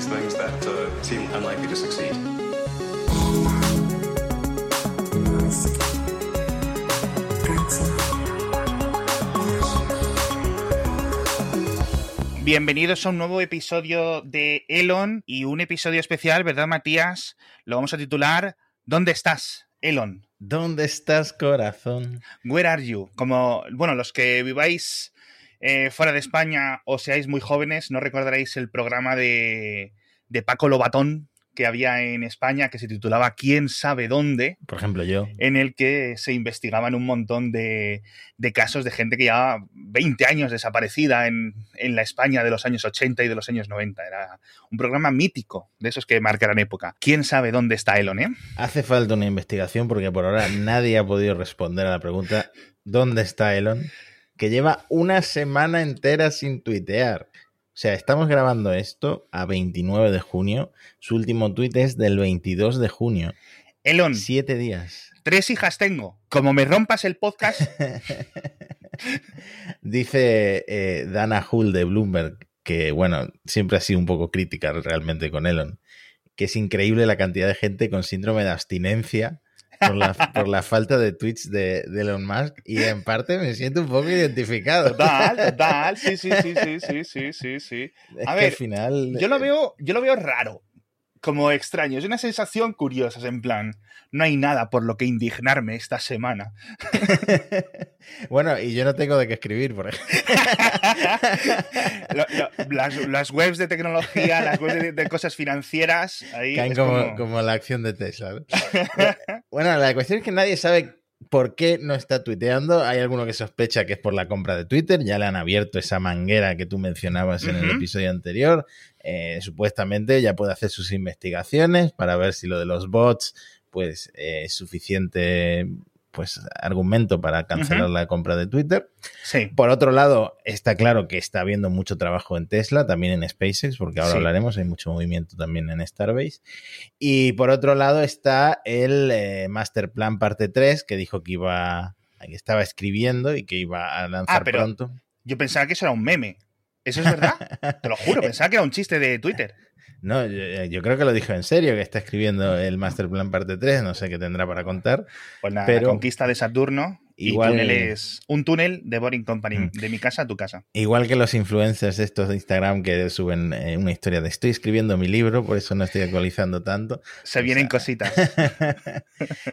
these things that uh, seem unlikely to succeed. Bienvenidos a un nuevo episodio de Elon y un episodio especial, ¿verdad, Matías? Lo vamos a titular ¿Dónde estás, Elon? ¿Dónde estás, corazón? Where are you? Como, bueno, los que viváis eh, fuera de España o seáis muy jóvenes, no recordaréis el programa de, de Paco Lobatón que había en España que se titulaba ¿Quién sabe dónde? Por ejemplo, yo. en el que se investigaban un montón de, de casos de gente que llevaba 20 años desaparecida en, en la España de los años 80 y de los años 90. Era un programa mítico, de esos que marcarán época. ¿Quién sabe dónde está Elon, eh? Hace falta una investigación porque por ahora nadie ha podido responder a la pregunta ¿Dónde está Elon? Que lleva una semana entera sin tuitear. O sea, estamos grabando esto a 29 de junio. Su último tuit es del 22 de junio. Elon, Siete días. tres hijas tengo. Como me rompas el podcast, Dice eh, Dana Hull de Bloomberg, que bueno, siempre ha sido un poco crítica realmente con Elon, que es increíble la cantidad de gente con síndrome de abstinencia por la, por la falta de tweets de, de Elon Musk y en parte me siento un poco identificado. total, total, sí, sí, sí, sí, sí, sí, sí, A ver, al final... Yo lo veo, yo lo veo raro, como extraño. Es una sensación curiosa, en plan, no hay nada por lo que indignarme esta semana. bueno, y yo no tengo de qué escribir, por ejemplo. Lo- lo- las, las webs de tecnología, las webs de, de cosas financieras, ahí Caen como, como- como la acción de Tesla. ¿no? bueno, la cuestión es que nadie sabe por qué no está tuiteando. Hay alguno que sospecha que es por la compra de Twitter. Ya le han abierto esa manguera que tú mencionabas en el episodio anterior. Eh, supuestamente ya puede hacer sus investigaciones para ver si lo de los bots pues eh, es suficiente pues argumento para cancelar la compra de Twitter. Sí, Por otro lado, está claro que está habiendo mucho trabajo en Tesla, también en SpaceX, porque ahora Sí. hablaremos, hay mucho movimiento también en Starbase. Y por otro lado está el eh, Master Plan parte 3, que dijo que iba que estaba escribiendo y que iba a lanzar Ah, pero- pronto. yo pensaba que eso era un meme. ¿Eso es verdad? Te lo juro, pensaba que era un chiste de Twitter. No, yo, yo creo que lo dijo en serio, que está escribiendo el Master Plan parte 3, no sé qué tendrá para contar. Pues la, Pero- la conquista de Saturno Igual- y túnel es un túnel de Boring Company, Mm. de mi casa a tu casa. Igual que los influencers estos de Instagram que suben eh, una historia de estoy escribiendo mi libro, por eso no estoy actualizando tanto. Se O vienen sea, cositas.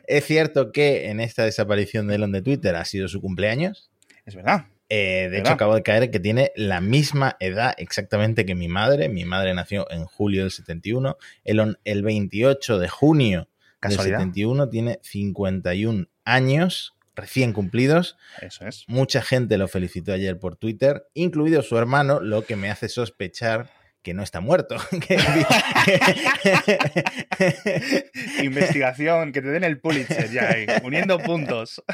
es cierto que en esta desaparición de Elon de Twitter ha sido su cumpleaños. Es verdad. Eh, de ¿Verdad? hecho, acabo de caer que tiene la misma edad exactamente que mi madre. Mi madre nació en julio del 71. Elon, el 28 de junio del Casualidad. 71, tiene 51 años recién cumplidos. Eso es. Mucha gente lo felicitó ayer por Twitter, incluido su hermano, lo que me hace sospechar que no está muerto. Que- Investigación, que te den el Pulitzer ya ahí, uniendo puntos.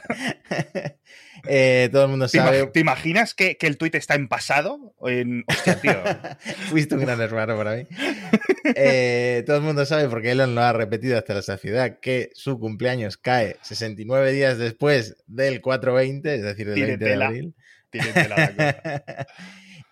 Eh, todo el mundo ¿Te, sabe. imag- te imaginas que, que el tuit está en pasado? En... Hostia, tío. Fuiste un gran hermano para mí. Eh, todo el mundo sabe, porque Elon lo ha repetido hasta la saciedad, que su cumpleaños cae 69 días después del 420, es decir, del Tiene 20 de tela. abril. Tiene tela la cosa.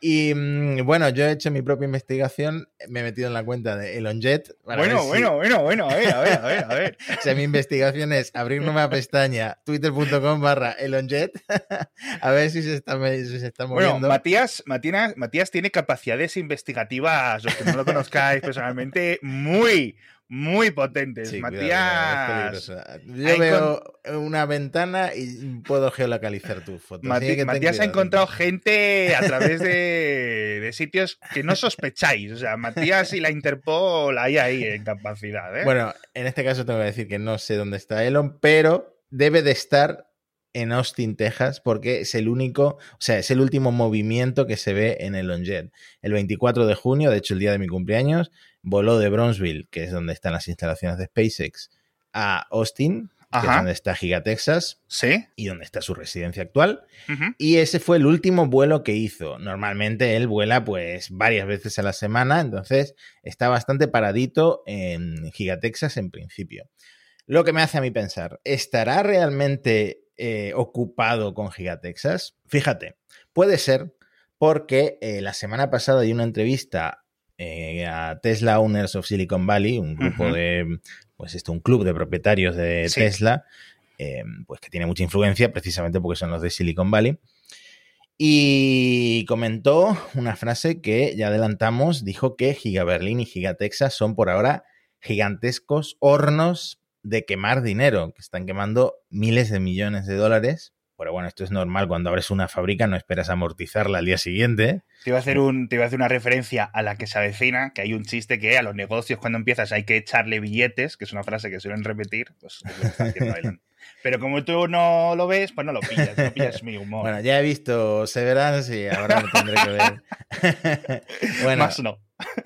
Y mm, bueno, yo he hecho mi propia investigación, me he metido en la cuenta de ElonJet. para ver Bueno, si- bueno, bueno, bueno, a ver, a ver, a ver, a ver. O sea, mi investigación es abrir una pestaña, twitter.com barra ElonJet, a ver si se está, si se está Bueno, moviendo. Matías, Matías, Matías tiene capacidades investigativas, los que no lo conozcáis personalmente, muy, muy potentes. Sí, Matías. cuidado, hay Yo veo una ventana y puedo geolocalizar tu foto. Mati- que Matías ha encontrado gente a través de, de sitios que no sospecháis. O sea, Matías y la Interpol hay ahí en capacidad. ¿eh? Bueno, en este caso tengo que decir que no sé dónde está Elon, pero debe de estar en Austin, Texas, porque es el único, o sea, es el último movimiento que se ve en Elon Jet. El 24 de junio, de hecho el día de mi cumpleaños, voló de Bronzeville, que es donde están las instalaciones de SpaceX, a Austin, que es donde está Giga Texas ¿Sí? y donde está su residencia actual. Y ese fue el último vuelo que hizo. Normalmente él vuela pues varias veces a la semana, entonces está bastante paradito en Gigatexas en principio. Lo que me hace a mí pensar, ¿estará realmente eh, ocupado con Gigatexas? Fíjate, puede ser porque eh, la semana pasada di una entrevista eh, a Tesla Owners of Silicon Valley, un grupo de, pues esto, un club de propietarios de Sí. Tesla, eh, pues que tiene mucha influencia precisamente porque son los de Silicon Valley. Y comentó una frase que ya adelantamos, dijo que Giga Berlín y Giga Texas son por ahora gigantescos hornos de quemar dinero, que están quemando miles de millones de dólares. Pero bueno, esto es normal, cuando abres una fábrica no esperas amortizarla al día siguiente. Te iba, a hacer un, te iba a hacer una referencia a la que se avecina, que hay un chiste que a los negocios cuando empiezas hay que echarle billetes, que es una frase que suelen repetir, pues es lo que está haciendo Elon. Pero como tú no lo ves, pues no lo pillas, no pillas mi humor. Bueno, ya he visto Severance y ahora lo tendré que ver. bueno, Más no.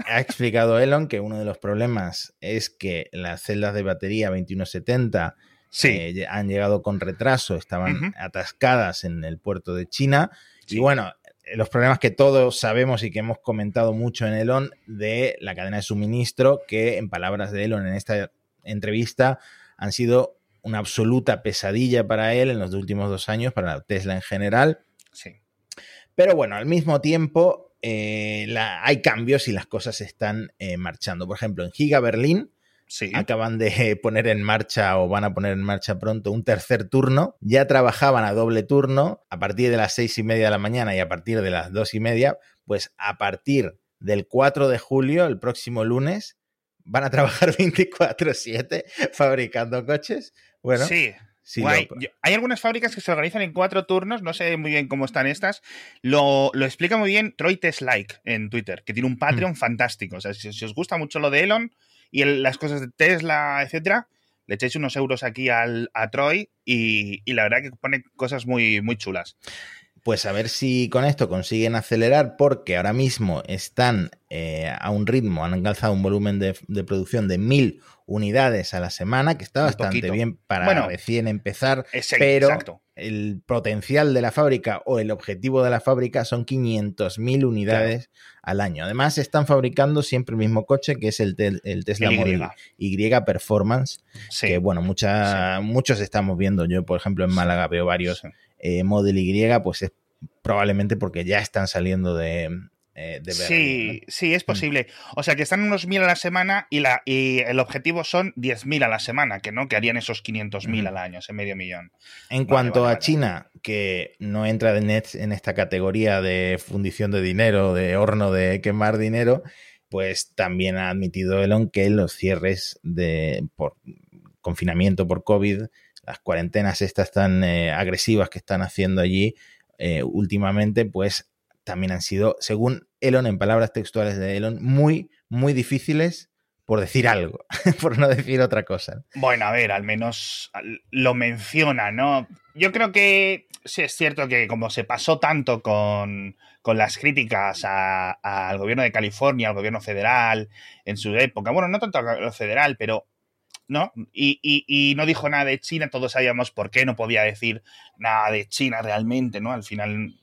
Ha explicado Elon que uno de los problemas es que las celdas de batería 2170 Sí, eh, han llegado con retraso, estaban atascadas en el puerto de China. Sí. Y bueno, los problemas que todos sabemos y que hemos comentado mucho en Elon de la cadena de suministro, que en palabras de Elon en esta entrevista han sido una absoluta pesadilla para él en los últimos dos años, para Tesla en general. sí. Pero bueno, al mismo tiempo eh, la- hay cambios y las cosas están eh, marchando. Por ejemplo, en Giga Berlín Sí. acaban de poner en marcha o van a poner en marcha pronto un tercer turno. Ya trabajaban a doble turno a partir de las seis y media de la mañana y a partir de las dos y media. Pues a partir del 4 de julio, el próximo lunes, van a trabajar 24-7 fabricando coches. Bueno, sí. Sí, Guay. lo- Yo- hay algunas fábricas que se organizan en cuatro turnos, no sé muy bien cómo están estas. Lo, lo explica muy bien Troy Teslike en Twitter, que tiene un Patreon Mm. fantástico. O sea, si, si os gusta mucho lo de Elon y el- las cosas de Tesla, etcétera, le echéis unos euros aquí al, a Troy y, y la verdad que pone cosas muy, muy chulas. Pues a ver si con esto consiguen acelerar, porque ahora mismo están eh, a un ritmo, han alcanzado un volumen de, de producción de mil unidades a la semana, que está bastante bien para Bueno, recién empezar, Ese- pero Exacto. el potencial de la fábrica o el objetivo de la fábrica son 500.000 unidades al año. Además, están fabricando siempre el mismo coche, que es el, tel- el Tesla El Y. Model Y Performance, Sí. que bueno, mucha- muchos estamos viendo. Yo, por ejemplo, en. Málaga veo varios Sí. Eh, Model Y, pues es probablemente porque ya están saliendo de, eh, de Berlín, Sí, sí, es posible. O sea, que están unos 1.000 a la semana y, la, y el objetivo son 10.000 a la semana, que no, que harían esos 500.000 Ujú. al año, ese medio millón. En Vale, cuanto vale, a vale. China, que no entra de net en esta categoría de fundición de dinero, de horno de quemar dinero, pues también ha admitido Elon que los cierres de por confinamiento por COVID, las cuarentenas estas tan eh, agresivas que están haciendo allí eh, últimamente, pues también han sido, según Elon, en palabras textuales de Elon, muy, muy difíciles por decir algo, por no decir otra cosa. Bueno, a ver, al menos al- lo menciona, ¿no? Yo creo que sí es cierto que como se pasó tanto con, con las críticas al gobierno de California, al gobierno federal en su época, bueno, no tanto a lo federal, pero ¿no? Y, y- y no dijo nada de China, todos sabíamos por qué no podía decir nada de China realmente, ¿no? Al final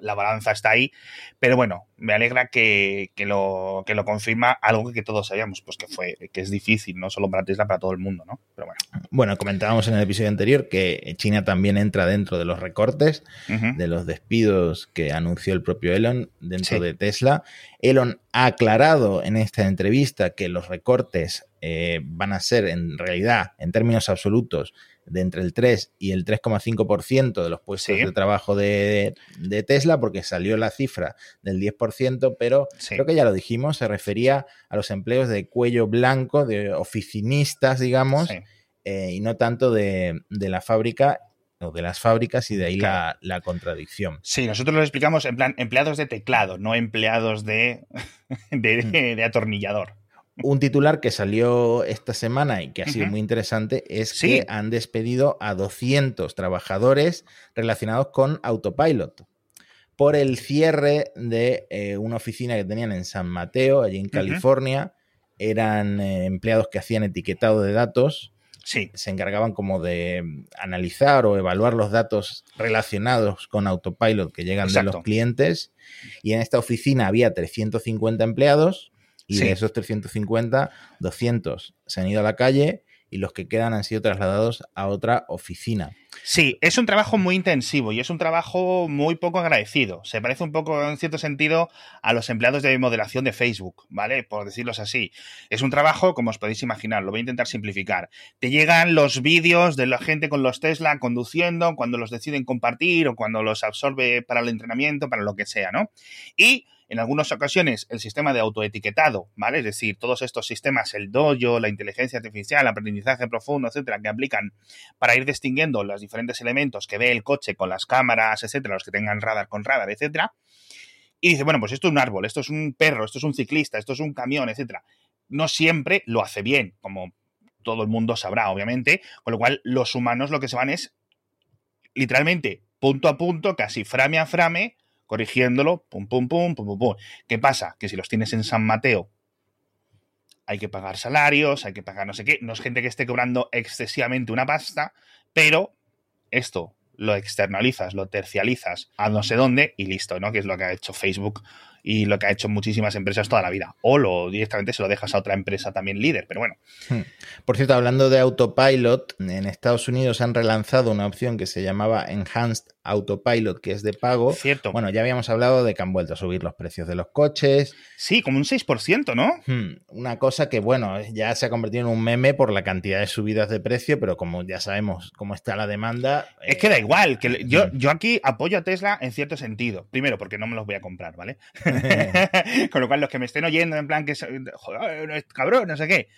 la balanza está ahí, pero bueno, me alegra que, que lo, que lo confirma algo que todos sabíamos, pues que fue, que es difícil, no solo para Tesla, para todo el mundo, ¿no? Pero bueno. Bueno, comentábamos en el episodio anterior que China también entra dentro de los recortes, de los despidos que anunció el propio Elon dentro Sí. de Tesla. Elon ha aclarado en esta entrevista que los recortes eh, van a ser en realidad, en términos absolutos, de entre el 3 y el 3,5% de los puestos Sí. de trabajo de, de Tesla, porque salió la cifra del 10%, pero Sí. creo que ya lo dijimos, se refería a los empleos de cuello blanco, de oficinistas, digamos, Sí. eh, y no tanto de, de la fábrica o de las fábricas y de ahí Claro. la, la contradicción. Sí, nosotros lo explicamos en plan empleados de teclado, no empleados de, de, Mm. de atornillador. Un titular que salió esta semana y que ha sido muy interesante es Sí. que han despedido a 200 trabajadores relacionados con Autopilot por el cierre de eh, una oficina que tenían en San Mateo, allí en California. Eran eh, empleados que hacían etiquetado de datos Sí, se encargaban como de mm, analizar o evaluar los datos relacionados con Autopilot que llegan de los clientes. Y en esta oficina había 350 empleados y Sí. de esos 350, 200 se han ido a la calle y los que quedan han sido trasladados a otra oficina. Sí, es un trabajo muy intensivo y es un trabajo muy poco agradecido. Se parece un poco, en cierto sentido, a los empleados de modelación de Facebook, ¿vale? Por decirlo así. Es un trabajo, como os podéis imaginar, lo voy a intentar simplificar. Te llegan los vídeos de la gente con los Tesla conduciendo, cuando los deciden compartir o cuando los absorbe para el entrenamiento, para lo que sea, ¿no? Y en algunas ocasiones el sistema de autoetiquetado, ¿vale? Es decir, todos estos sistemas, el dojo, la inteligencia artificial, aprendizaje profundo, etcétera, que aplican para ir distinguiendo los diferentes elementos que ve el coche con las cámaras, etcétera, los que tengan radar con radar, etcétera. Y dice, bueno, pues esto es un árbol, esto es un perro, esto es un ciclista, esto es un camión, etcétera. No siempre lo hace bien, como todo el mundo sabrá, obviamente, con lo cual los humanos lo que se van es literalmente punto a punto, casi frame a frame, corrigiéndolo, pum, pum, pum, pum, pum, pum. ¿Qué pasa? Que si los tienes en San Mateo, hay que pagar salarios, hay que pagar no sé qué. No es gente que esté cobrando excesivamente una pasta, pero esto lo externalizas, lo tercializas a no sé dónde y listo, ¿no? Que es lo que ha hecho Facebook y lo que ha hecho muchísimas empresas toda la vida. O lo directamente se lo dejas a otra empresa también líder, pero bueno. Hmm. Por cierto, hablando de autopilot, en Estados Unidos han relanzado una opción que se llamaba Enhanced Autopilot, que es de pago. Cierto. Bueno, ya habíamos hablado de que han vuelto a subir los precios de los coches. Sí, como un 6%, ¿no? Hmm. Una cosa que, bueno, ya se ha convertido en un meme por la cantidad de subidas de precio, pero como ya sabemos cómo está la demanda. Es que da eh, igual, que yo, hmm. yo aquí apoyo a Tesla en cierto sentido. Primero, porque no me los voy a comprar, ¿vale? Con lo cual, los que me estén oyendo, en plan que, joder, cabrón, no sé qué.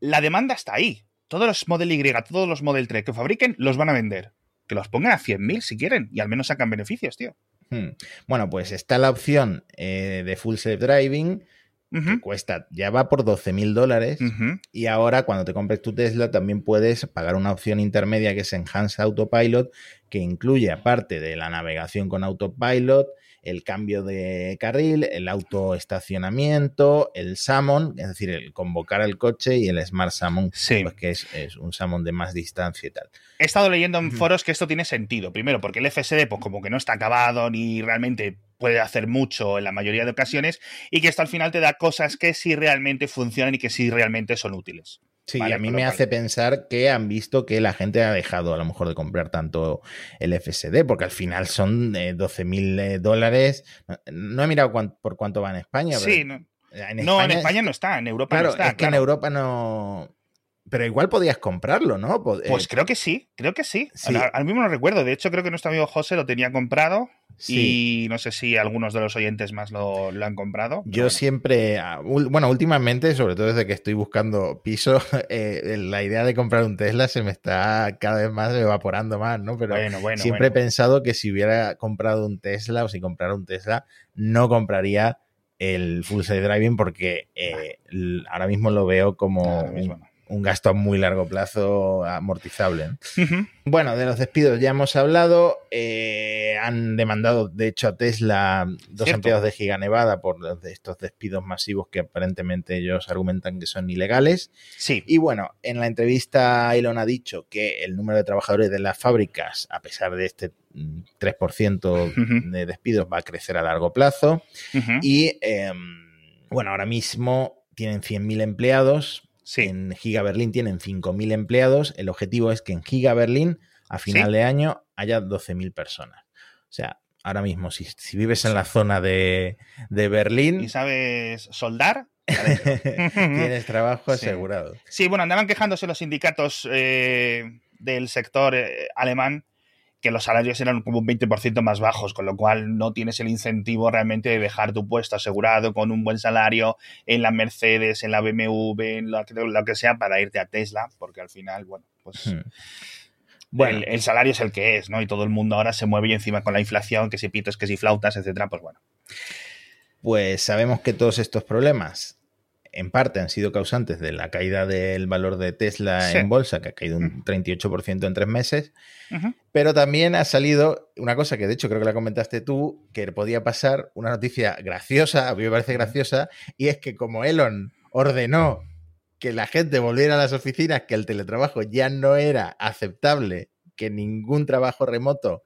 La demanda está ahí. Todos los Model Y, todos los Model 3 que fabriquen, los van a vender. Que los pongan a 100.000 si quieren y al menos sacan beneficios, tío. Hmm. Bueno, pues está la opción eh, de Full Self Driving, que cuesta, ya va por 12.000 dólares. Y ahora, cuando te compres tu Tesla, también puedes pagar una opción intermedia que es Enhanced Autopilot, que incluye, aparte de la navegación con Autopilot, el cambio de carril, el autoestacionamiento, el Summon, es decir, el convocar al coche y el Smart Summon, pues que es, un Summon de más distancia y tal. He estado leyendo en foros que esto tiene sentido. Primero, porque el FSD, pues como que no está acabado ni realmente puede hacer mucho en la mayoría de ocasiones y que esto al final te da cosas que sí realmente funcionan y que sí realmente son útiles. Sí, y a mí me hace pensar que han visto que la gente ha dejado a lo mejor de comprar tanto el FSD, porque al final son 12 mil eh, dólares. No, he mirado por cuánto va en España. Sí, no. En no, en España no está, en Europa no está. Es que en Europa no. Pero igual podías comprarlo, ¿no? Pues eh, creo que sí, creo que sí. Al, mismo no recuerdo. De hecho, creo que nuestro amigo José lo tenía comprado. Y no sé si algunos de los oyentes más lo, han comprado. Yo siempre, ah, bueno, últimamente, sobre todo desde que estoy buscando piso, eh, la idea de comprar un Tesla se me está cada vez más evaporando más, ¿no? Pero siempre he pensado que si hubiera comprado un Tesla o si comprara un Tesla, no compraría el Full Self Driving porque eh, ahora mismo lo veo como un gasto a muy largo plazo amortizable. Bueno, de los despidos ya hemos hablado. Eh, han demandado, de hecho, a Tesla dos empleados de Giga Nevada por estos despidos masivos que aparentemente ellos argumentan que son ilegales. Sí. Y bueno, en la entrevista Elon ha dicho que el número de trabajadores de las fábricas, a pesar de este 3% mm, de despidos, va a crecer a largo plazo. Y em, bueno, ahora mismo tienen 100.000 empleados, en Giga Berlín tienen 5.000 empleados. El objetivo es que en Giga Berlín, a final de año, haya 12.000 personas. O sea, ahora mismo, si, vives en la zona de, Berlín... ¿Y sabes soldar? tienes trabajo asegurado. Sí. bueno, andaban quejándose los sindicatos eh, del sector eh, alemán que los salarios eran como un 20% más bajos, con lo cual no tienes el incentivo realmente de dejar tu puesto asegurado con un buen salario en la Mercedes, en la BMW, en lo que, sea para irte a Tesla, porque al final, bueno, pues... Hmm. Bueno, el, salario es el que es, ¿no? Y todo el mundo ahora se mueve y encima con la inflación, que si pitos, que si flautas, etcétera, pues bueno. Pues sabemos que todos estos problemas en parte han sido causantes de la caída del valor de Tesla en bolsa, que ha caído un 38% en tres meses, pero también ha salido una cosa que de hecho creo que la comentaste tú, que podía pasar, una noticia graciosa, a mí me parece graciosa, y es que como Elon ordenó que la gente volviera a las oficinas, que el teletrabajo ya no era aceptable, que ningún trabajo remoto,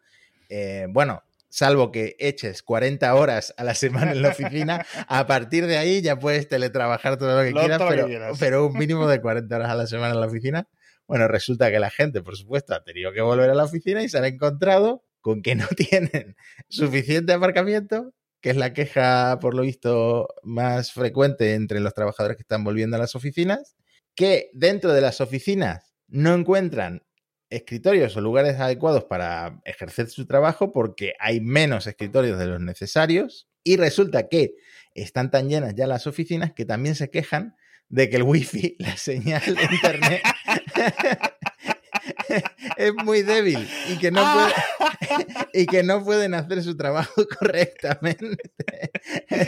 eh, bueno, salvo que eches 40 horas a la semana en la oficina, a partir de ahí ya puedes teletrabajar todo lo que, Lo- quieras, todo lo que pero, quieras. pero un mínimo de 40 horas a la semana en la oficina. Bueno, resulta que la gente, por supuesto, ha tenido que volver a la oficina y se han encontrado con que no tienen suficiente aparcamiento, que es la queja, por lo visto, más frecuente entre los trabajadores que están volviendo a las oficinas, que dentro de las oficinas no encuentran escritorios o lugares adecuados para ejercer su trabajo porque hay menos escritorios de los necesarios y resulta que están tan llenas ya las oficinas que también se quejan de que el wifi, la señal de internet es muy débil y que no puede- y que no pueden hacer su trabajo correctamente.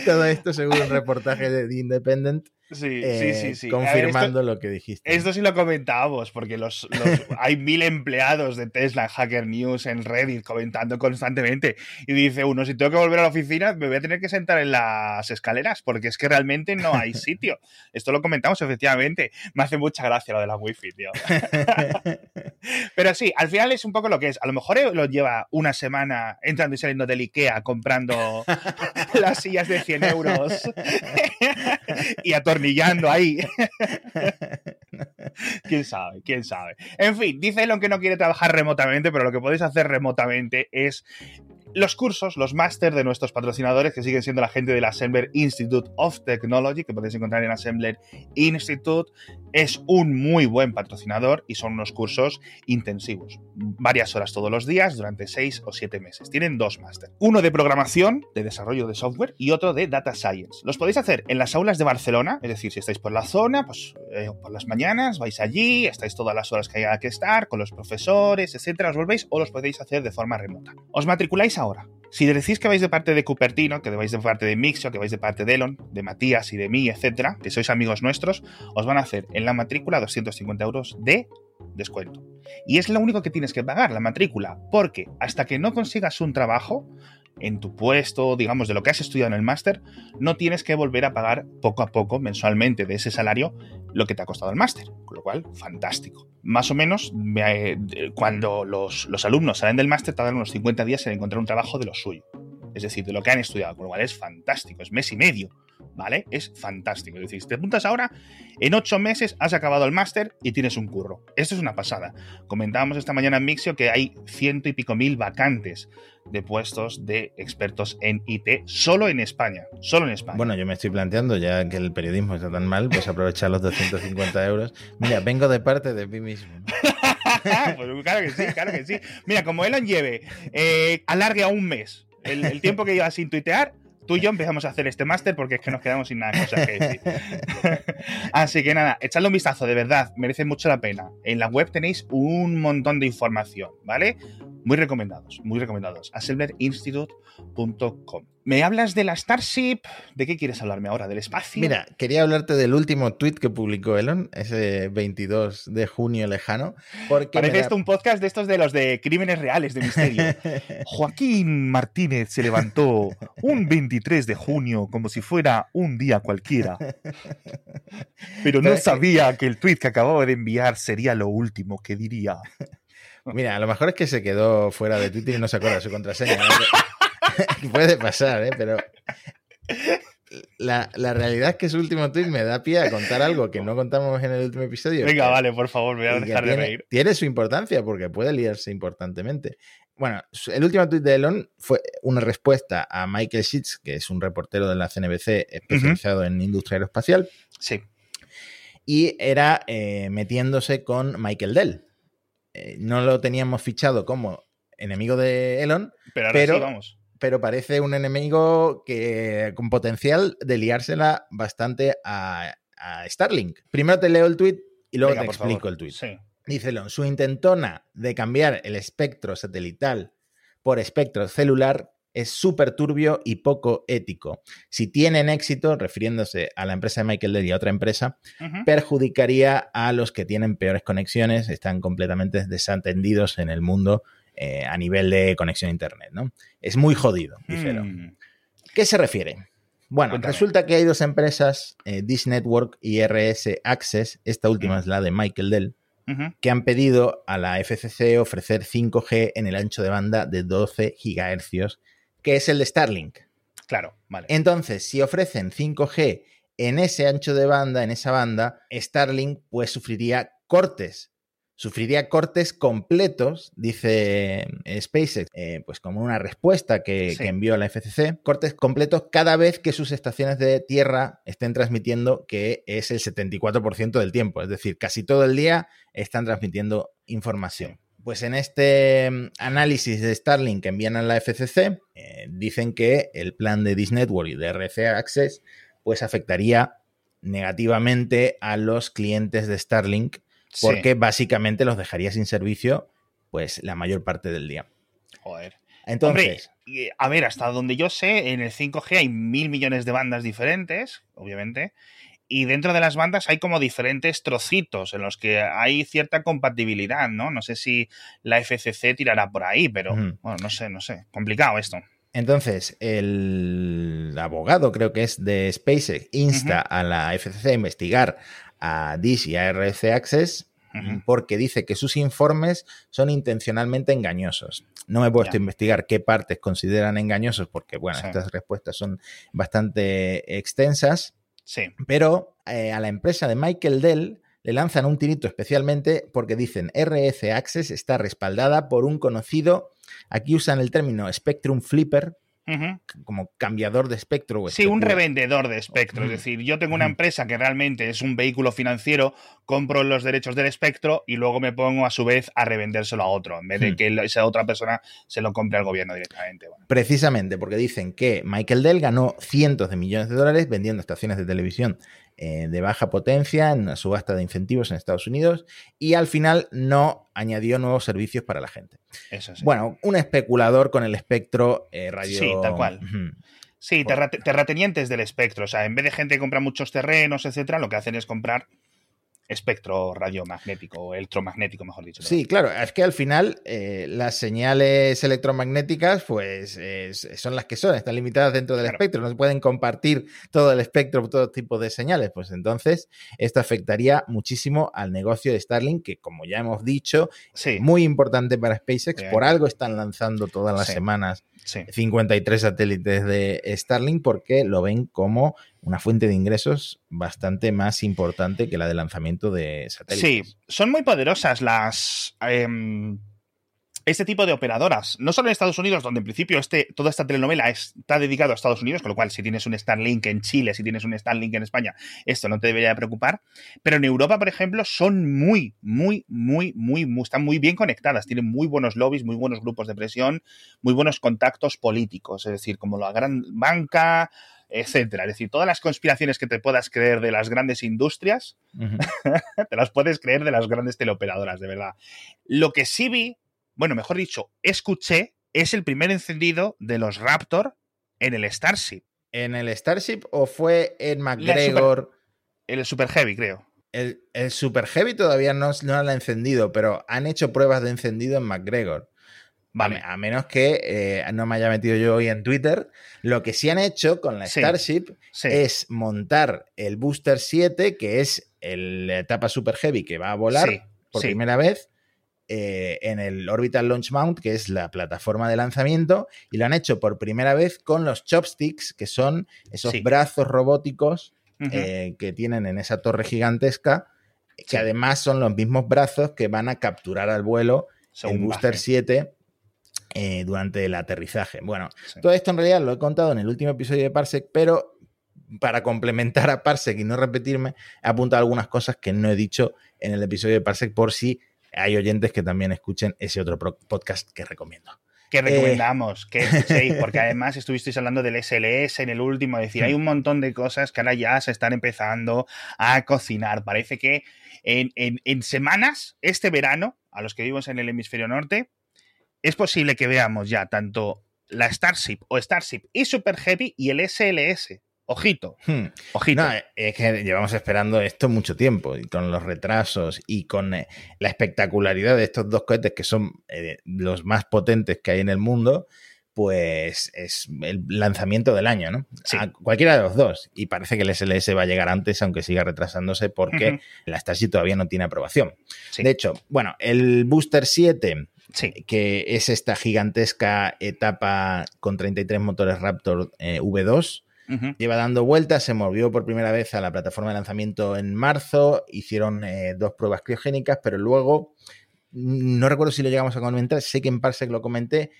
Todo esto según un reportaje de The Independent Sí, eh, sí, sí, sí. A ver, confirmando esto- lo que dijiste. Esto sí lo comentábamos, porque los, los- hay mil empleados de Tesla en Hacker News, en Reddit, comentando constantemente. Y dice uno, si tengo que volver a la oficina, me voy a tener que sentar en las escaleras, porque es que realmente no hay sitio. Esto lo comentamos, efectivamente. Me hace mucha gracia lo de la wifi, tío. Pero sí, al final es un poco lo que es. A lo mejor lo lleva una semana entrando y saliendo del Ikea comprando las sillas de 100 euros y atornillando ahí. quién sabe, quién sabe. En fin, dice Elon que no quiere trabajar remotamente, pero lo que podéis hacer remotamente es los cursos, los máster de nuestros patrocinadores, que siguen siendo la gente del Assembler Institute of Technology, que podéis encontrar en Assembler Institute. Es un muy buen patrocinador y son unos cursos intensivos. Varias horas todos los días durante seis o siete meses. Tienen dos máster. Uno de programación, de desarrollo de software, y otro de data science. Los podéis hacer en las aulas de Barcelona, es decir, si estáis por la zona, pues eh, por las mañanas vais allí, estáis todas las horas que haya que estar, con los profesores, etcétera, os volvéis, o los podéis hacer de forma remota. Os matriculáis ahora. Si decís que vais de parte de Cupertino, que vais de parte de Mixio, que vais de parte de Elon, de Matías y de mí, etcétera, que sois amigos nuestros, os van a hacer en la matrícula 250 euros de descuento. Y es lo único que tienes que pagar, la matrícula, porque hasta que no consigas un trabajo en tu puesto, digamos, de lo que has estudiado en el máster, no tienes que volver a pagar poco a poco, mensualmente, de ese salario, lo que te ha costado el máster. Con lo cual, fantástico. Más o menos, me- eh, cuando los, los alumnos salen del máster, tardan unos 50 días en encontrar un trabajo de lo suyo. Es decir, de lo que han estudiado, con lo cual es fantástico, es mes y medio, ¿vale? Es fantástico. Es decir, si te apuntas ahora, en ocho meses has acabado el máster y tienes un curro. Esto es una pasada. Comentábamos esta mañana en Mixio que hay ciento y pico mil vacantes de puestos de expertos en IT solo en España. Solo en España. Bueno, yo me estoy planteando, ya que el periodismo está tan mal, pues aprovechar los 250 euros. Mira, vengo de parte de mí mismo. Pues claro que sí, claro que sí. Mira, como Elon lleve, eh, alargue a un mes el, el tiempo que lleva sin tuitear, tú y yo empezamos a hacer este máster porque es que nos quedamos sin nada cosas que decir. Así que nada, echadle un vistazo, de verdad, merece mucho la pena. En la web tenéis un montón de información, ¿vale? Muy recomendados, muy recomendados. Assemblerinstitute.com. ¿Me hablas de la Starship? ¿De qué quieres hablarme ahora? ¿Del espacio? Mira, quería hablarte del último tweet que publicó Elon, ese 22 de junio lejano, porque Parece da- esto un podcast de estos de los de crímenes reales, de misterio. Joaquín Martínez se levantó un 23 de junio como si fuera un día cualquiera. Pero no sabía que el tweet que acababa de enviar sería lo último que diría. Mira, a lo mejor es que se quedó fuera de Twitter y no se acuerda su contraseña. ¿no? Puede pasar, ¿eh? Pero la, la realidad es que su último tweet me da pie a contar algo que no contamos en el último episodio. Venga, que- vale, por favor, me voy a dejar de tiene, reír. tiene su importancia porque puede liarse importantemente. Bueno, el último tweet de Elon fue una respuesta a Michael Sheets, que es un reportero de la CNBC especializado en industria aeroespacial, Sí. y era eh, metiéndose con Michael Dell. Eh, no lo teníamos fichado como enemigo de Elon, Pero ahora Pero- sí, vamos. Pero parece un enemigo que con potencial de liársela bastante a, a Starlink. Primero te leo el tweet y luego Venga, te explico favor. el tweet. Sí. Dice Elon, su intentona de cambiar el espectro satelital por espectro celular es súper turbio y poco ético. Si tienen éxito, refiriéndose a la empresa de Michael Dell y a otra empresa, perjudicaría a los que tienen peores conexiones, están completamente desatendidos en el mundo eh, a nivel de conexión a Internet. ¿no? Es muy jodido, dice Elon. Mm. ¿Qué se refiere? Bueno, Cuéntame. resulta que hay dos empresas, eh, Dish Network y RS Access, esta última Mm. es la de Michael Dell, que han pedido a la FCC ofrecer 5G en el ancho de banda de 12 gigahercios que es el de Starlink. Claro, vale. Entonces, si ofrecen 5G en ese ancho de banda, en esa banda, Starlink pues sufriría cortes. Sufriría cortes completos, dice eh, SpaceX, eh, pues como una respuesta que, Sí. que envió a la FCC, cortes completos cada vez que sus estaciones de tierra estén transmitiendo, que es el 74% del tiempo, es decir, casi todo el día están transmitiendo información. Pues en este mm, análisis de Starlink que envían a la FCC, eh, dicen que el plan de This Network y de RC Access pues afectaría negativamente a los clientes de Starlink Sí. porque básicamente los dejaría sin servicio pues la mayor parte del día. Joder. Entonces, Hombre, a ver, hasta donde yo sé, en el 5G hay mil millones de bandas diferentes, obviamente, y dentro de las bandas hay como diferentes trocitos en los que hay cierta compatibilidad, ¿no? No sé si la FCC tirará por ahí, pero bueno, no sé, no sé. Complicado esto. entonces el abogado, creo que es de SpaceX, insta a la FCC a investigar a Dish y a RC Access porque dice que sus informes son intencionalmente engañosos. No me he puesto a investigar qué partes consideran engañosos porque, bueno, Sí. estas respuestas son bastante extensas, Sí. pero eh, a la empresa de Michael Dell le lanzan un tirito especialmente porque dicen RF Access está respaldada por un conocido, aquí usan el término Spectrum Flipper, Como cambiador de espectro. o Sí, un revendedor de espectro. Es decir, yo tengo una empresa que realmente es un vehículo financiero, compro los derechos del espectro y luego me pongo a su vez a revendérselo a otro, en vez de Hmm. que esa otra persona se lo compre al gobierno directamente. Bueno, Precisamente porque dicen que Michael Dell ganó cientos de millones de dólares vendiendo estaciones de televisión eh, de baja potencia en una subasta de incentivos en Estados Unidos y al final no añadió nuevos servicios para la gente. eso sí. Bueno, un especulador con el espectro eh, radio. Sí, tal cual. Sí, terratenientes del espectro. O sea, en vez de gente que compra muchos terrenos, etcétera, lo que hacen es comprar espectro radiomagnético o electromagnético, mejor dicho. Sí, claro, es que al final eh, las señales electromagnéticas pues es- son las que son, están limitadas dentro del Claro. espectro, no se pueden compartir todo el espectro, todo tipo de señales, pues entonces esto afectaría muchísimo al negocio de Starlink, que como ya hemos dicho, Sí, muy importante para SpaceX, Sí. por algo están lanzando todas las Sí. semanas sí. 53 satélites de Starlink porque lo ven como una fuente de ingresos bastante más importante que la de lanzamiento de Sí, satélites. son muy poderosas las. em, este tipo de operadoras, no solo en Estados Unidos, donde en principio este, toda esta telenovela está dedicado a Estados Unidos, con lo cual si tienes un Starlink en Chile, si tienes un Starlink en España, esto no te debería de preocupar, pero en Europa, por ejemplo, son muy, muy, muy, muy, muy- están muy bien conectadas, tienen muy buenos lobbies, muy buenos grupos de presión, muy buenos contactos políticos, es decir, como la gran banca, etcétera. Es decir, todas las conspiraciones que te puedas creer de las grandes industrias, te las puedes creer de las grandes teleoperadoras, de verdad. Lo que sí vi, bueno, mejor dicho, escuché, es el primer encendido de los Raptor en el Starship, ¿En el Starship o fue en McGregor? en el Super Heavy, creo. El, el Super Heavy todavía no, no lo ha encendido, pero han hecho pruebas de encendido en McGregor. Vale. A, menos que eh, no me haya metido yo hoy en Twitter. Lo que sí han hecho con la Sí. Starship Sí, es montar el Booster 7, que es el- la etapa Super Heavy que va a volar sí, por primera vez eh, en el Orbital Launch Mount, que es la plataforma de lanzamiento, y lo han hecho por primera vez con los chopsticks, que son esos Sí. brazos robóticos eh, que tienen en esa torre gigantesca, que Sí. además son los mismos brazos que van a capturar al vuelo el Booster baje. 7 eh, durante el aterrizaje. Bueno, Sí. todo esto en realidad lo he contado en el último episodio de Parsec, pero para complementar a Parsec y no repetirme, he apuntado algunas cosas que no he dicho en el episodio de Parsec por si hay oyentes que también escuchen ese otro podcast que recomiendo. Que Eh. recomendamos que escuchéis, porque además estuvisteis hablando del SLS en el último, es decir, hay un montón de cosas que ahora ya se están empezando a cocinar. Parece que en, en- en semanas, este verano, a los que vivimos en el hemisferio norte, es posible que veamos ya tanto la Starship o Starship y Super Heavy y el SLS. Ojito, Hmm. ojito. No, es que llevamos esperando esto mucho tiempo y con los retrasos y con eh, la espectacularidad de estos dos cohetes que son eh, los más potentes que hay en el mundo, pues es el lanzamiento del año, ¿no? Sí. A cualquiera de los dos. Y parece que el SLS va a llegar antes, aunque siga retrasándose, porque la Starship todavía no tiene aprobación. Sí. De hecho, bueno, el Booster 7 Sí. que es esta gigantesca etapa con 33 motores Raptor eh, V2. Lleva dando vueltas, se movió por primera vez a la plataforma de lanzamiento en marzo, hicieron eh, dos pruebas criogénicas, pero luego, no recuerdo si lo llegamos a comentar, sé que en Parsec lo comenté,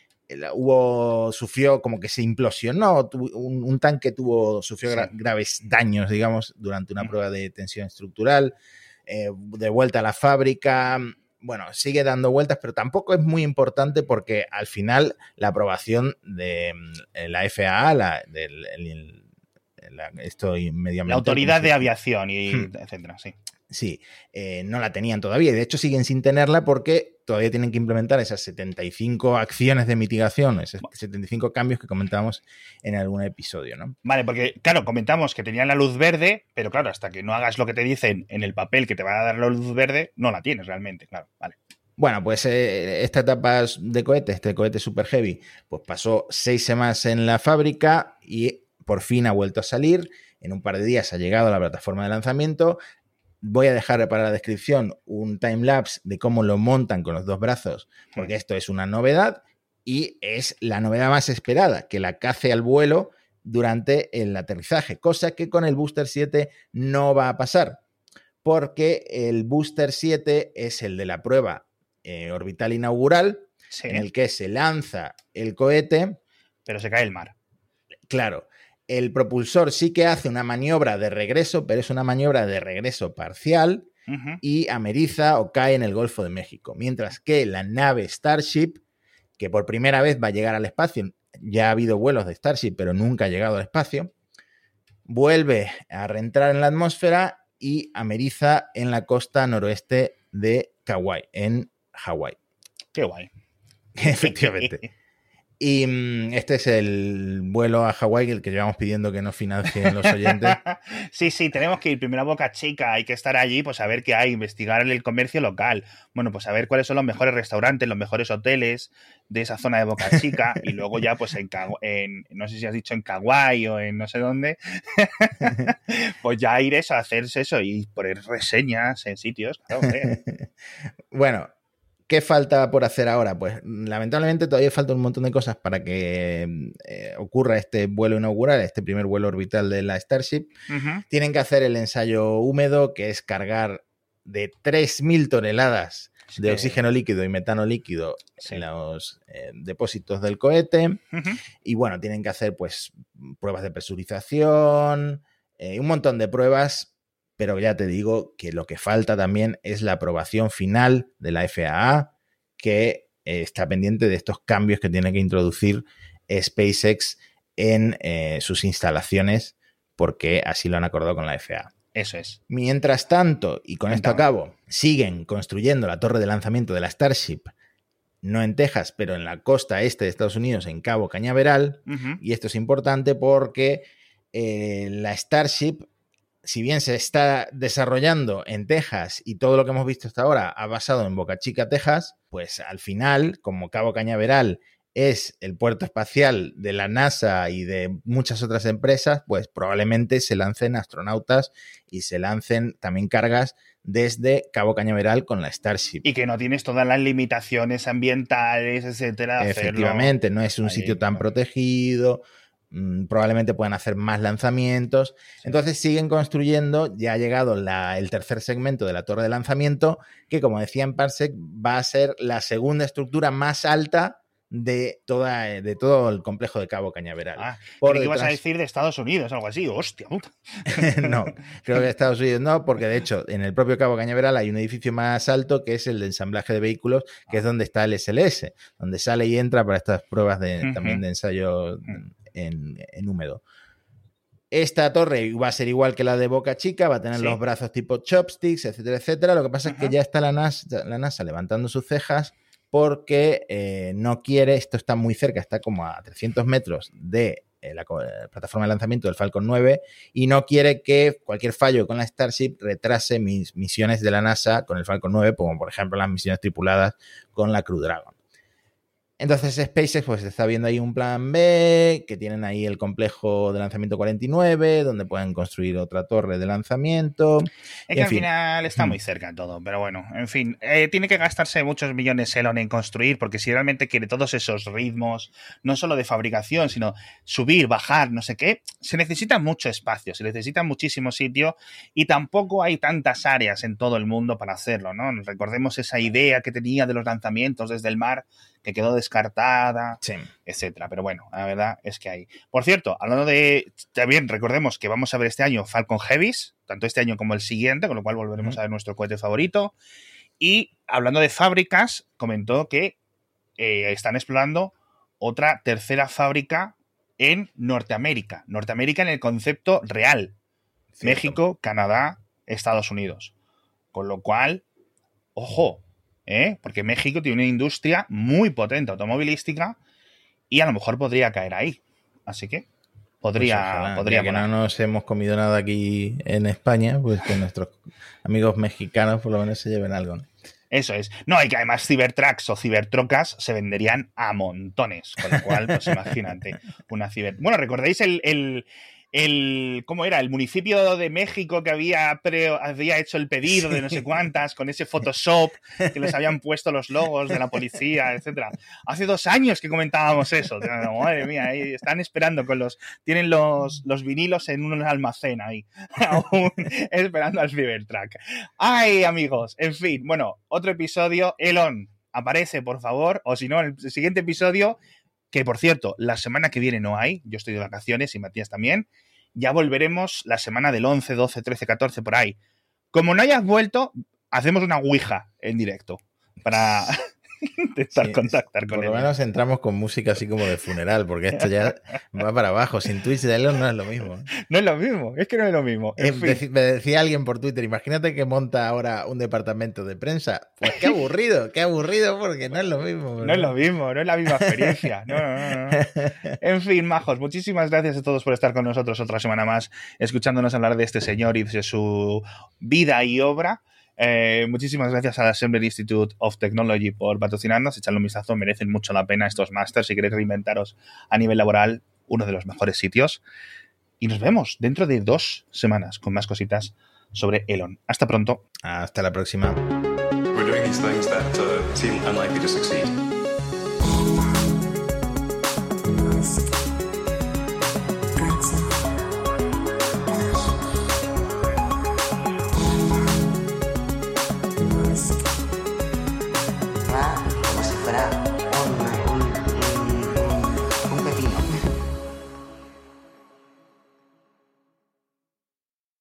hubo, sufrió como que se implosionó, un, un tanque tuvo, sufrió gra- graves daños, digamos, durante una prueba de tensión estructural, eh, de vuelta a la fábrica, bueno, sigue dando vueltas, pero tampoco es muy importante porque al final la aprobación de mm, la FAA, la, del el- la- esto medioambiental, La autoridad ¿cómo se de aviación y Hmm. etcétera, sí. Sí, eh, no la tenían todavía y de hecho siguen sin tenerla porque todavía tienen que implementar esas 75 acciones de mitigación, esos 75 cambios que comentábamos en algún episodio, ¿no? Vale, porque, claro, comentamos que tenían la luz verde, pero claro, hasta que no hagas lo que te dicen en el papel que te va a dar la luz verde, no la tienes realmente, claro. Vale. Bueno, pues eh, esta etapa de cohete, este cohete Super Heavy, pues pasó seis semanas en la fábrica y por fin ha vuelto a salir. En un par de días ha llegado a la plataforma de lanzamiento. Voy a dejar para la descripción un timelapse de cómo lo montan con los dos brazos, porque esto es una novedad y es la novedad más esperada, que la cace al vuelo durante el aterrizaje, cosa que con el Booster 7 no va a pasar, porque el Booster 7 es el de la prueba eh, orbital inaugural, Sí, en el que se lanza el cohete, pero se cae el mar. claro, el propulsor sí que hace una maniobra de regreso, pero es una maniobra de regreso parcial y ameriza o cae en el Golfo de México. Mientras que la nave Starship, que por primera vez va a llegar al espacio, ya ha habido vuelos de Starship, pero nunca ha llegado al espacio, vuelve a reentrar en la atmósfera y ameriza en la costa noroeste de Kauai, en Hawái. Qué guay. Efectivamente. Y mm, este es el vuelo a Hawái, el que llevamos pidiendo que nos financien los oyentes. sí, sí, tenemos que ir primero a Boca Chica, hay que estar allí, pues a ver qué hay, investigar el comercio local. Bueno, pues a ver cuáles son los mejores restaurantes, los mejores hoteles de esa zona de Boca Chica y luego ya pues en, en no sé si has dicho en Kauai o en no sé dónde, pues ya ir eso, a hacerse eso y poner reseñas en sitios. claro. Bueno, ¿qué falta por hacer ahora? Pues lamentablemente todavía falta un montón de cosas para que eh, ocurra este vuelo inaugural, este primer vuelo orbital de la Starship. Tienen que hacer el ensayo húmedo, que es cargar de 3.000 toneladas de oxígeno líquido y metano líquido Sí. en los eh, depósitos del cohete. Y bueno, tienen que hacer pues pruebas de presurización, eh, un montón de pruebas, pero ya te digo que lo que falta también es la aprobación final de la FAA, que eh, está pendiente de estos cambios que tiene que introducir SpaceX en eh, sus instalaciones, porque así lo han acordado con la FAA. Eso es. Mientras tanto, y con esto Cuéntame. acabo, siguen construyendo la torre de lanzamiento de la Starship, no en Texas, pero en la costa este de Estados Unidos, en Cabo Cañaveral. Y esto es importante porque eh, la Starship, si bien se está desarrollando en Texas y todo lo que hemos visto hasta ahora ha basado en Boca Chica, Texas, pues al final, como Cabo Cañaveral es el puerto espacial de la NASA y de muchas otras empresas, pues probablemente se lancen astronautas y se lancen también cargas desde Cabo Cañaveral con la Starship. Y que no tienes todas las limitaciones ambientales, etcétera. hacerlo. Efectivamente, no es un ahí, sitio tan claro. protegido, probablemente puedan hacer más lanzamientos. Entonces siguen construyendo, ya ha llegado la- el tercer segmento de la torre de lanzamiento, que como decía en Parsec, va a ser la segunda estructura más alta de, toda, de todo el complejo de Cabo Cañaveral. Ah, Por ibas a decir de Estados Unidos, algo así. Hostia puta. no, creo que Estados Unidos no, porque de hecho en el propio Cabo Cañaveral hay un edificio más alto que es el de ensamblaje de vehículos, que es donde está el SLS, donde sale y entra para estas pruebas de, también de ensayo en, en húmedo. Esta torre va a ser igual que la de Boca Chica, va a tener Sí. los brazos tipo chopsticks, etcétera, etcétera. Lo que pasa es que ya está la NASA, la NASA levantando sus cejas porque eh, no quiere, esto está muy cerca, está como a 300 metros de eh, la, co- eh, plataforma de lanzamiento del Falcon 9 y no quiere que cualquier fallo con la Starship retrase mis misiones de la NASA con el Falcon 9, como por ejemplo las misiones tripuladas con la Crew Dragon. Entonces SpaceX pues está viendo ahí un plan B, que tienen ahí el complejo de lanzamiento 49, donde pueden construir otra torre de lanzamiento. Es que al final está muy cerca todo, pero bueno, en fin, eh, tiene que gastarse muchos millones Elon en construir, porque si realmente quiere todos esos ritmos, no solo de fabricación, sino subir, bajar, no sé qué, se necesita mucho espacio, se necesita muchísimo sitio y tampoco hay tantas áreas en todo el mundo para hacerlo, ¿no? Recordemos esa idea que tenía de los lanzamientos desde el mar que quedó descartada, etcétera. Pero bueno, la verdad es que hay. Por cierto, hablando de. También recordemos que vamos a ver este año Falcon Heavies, tanto este año como el siguiente, con lo cual volveremos a ver nuestro cohete favorito. Y hablando de fábricas, comentó que eh, están explorando otra tercera fábrica en Norteamérica. Norteamérica en el concepto real. México, Canadá, Estados Unidos. Con lo cual, ojo, ¿eh? porque México tiene una industria muy potente automovilística y a lo mejor podría caer ahí. Así que podría, pues podría que no nos hemos comido nada aquí en España, pues que nuestros amigos mexicanos por lo menos se lleven algo. Eso es. No, y que además Cybertrucks o Cybertrocas se venderían a montones. Con lo cual, pues imagínate, una Ciber. Bueno, ¿recordáis el, el, ¿cómo era? El municipio de México que había, había hecho el pedido de no sé cuántas con ese Photoshop que les habían puesto los logos de la policía, etcétera. Hace dos años que comentábamos eso. Madre mía, ahí están esperando con los, tienen los, los vinilos en un almacén ahí, aún esperando al Cybertruck. Ay, amigos, en fin, bueno, otro episodio. Elon, aparece, por favor, o si no, el siguiente episodio que por cierto, la semana que viene no hay, yo estoy de vacaciones y Matías también, ya volveremos la semana del 11, 12, 13, 14, por ahí. Como no hayas vuelto, hacemos una Ouija en directo para, intentar contactar con Por lo menos entramos con música así como de funeral, porque esto ya va para abajo. Sin Twitch de Elon no es lo mismo. No es lo mismo, es que no es lo mismo. Eh, me decía alguien por Twitter, imagínate que monta ahora un departamento de prensa. Pues qué aburrido, qué aburrido, porque no es lo mismo. No es lo mismo, no es la misma experiencia. No, no, no, en fin, majos, muchísimas gracias a todos por estar con nosotros otra semana más, escuchándonos hablar de este señor y de su vida y obra. Eh, muchísimas gracias al Assembly Institute of Technology por patrocinarnos. Echadle un vistazo, merecen mucho la pena estos másters. Si queréis reinventaros a nivel laboral, uno de los mejores sitios. Y nos vemos dentro de dos semanas con más cositas sobre Elon. Hasta pronto. Hasta la próxima.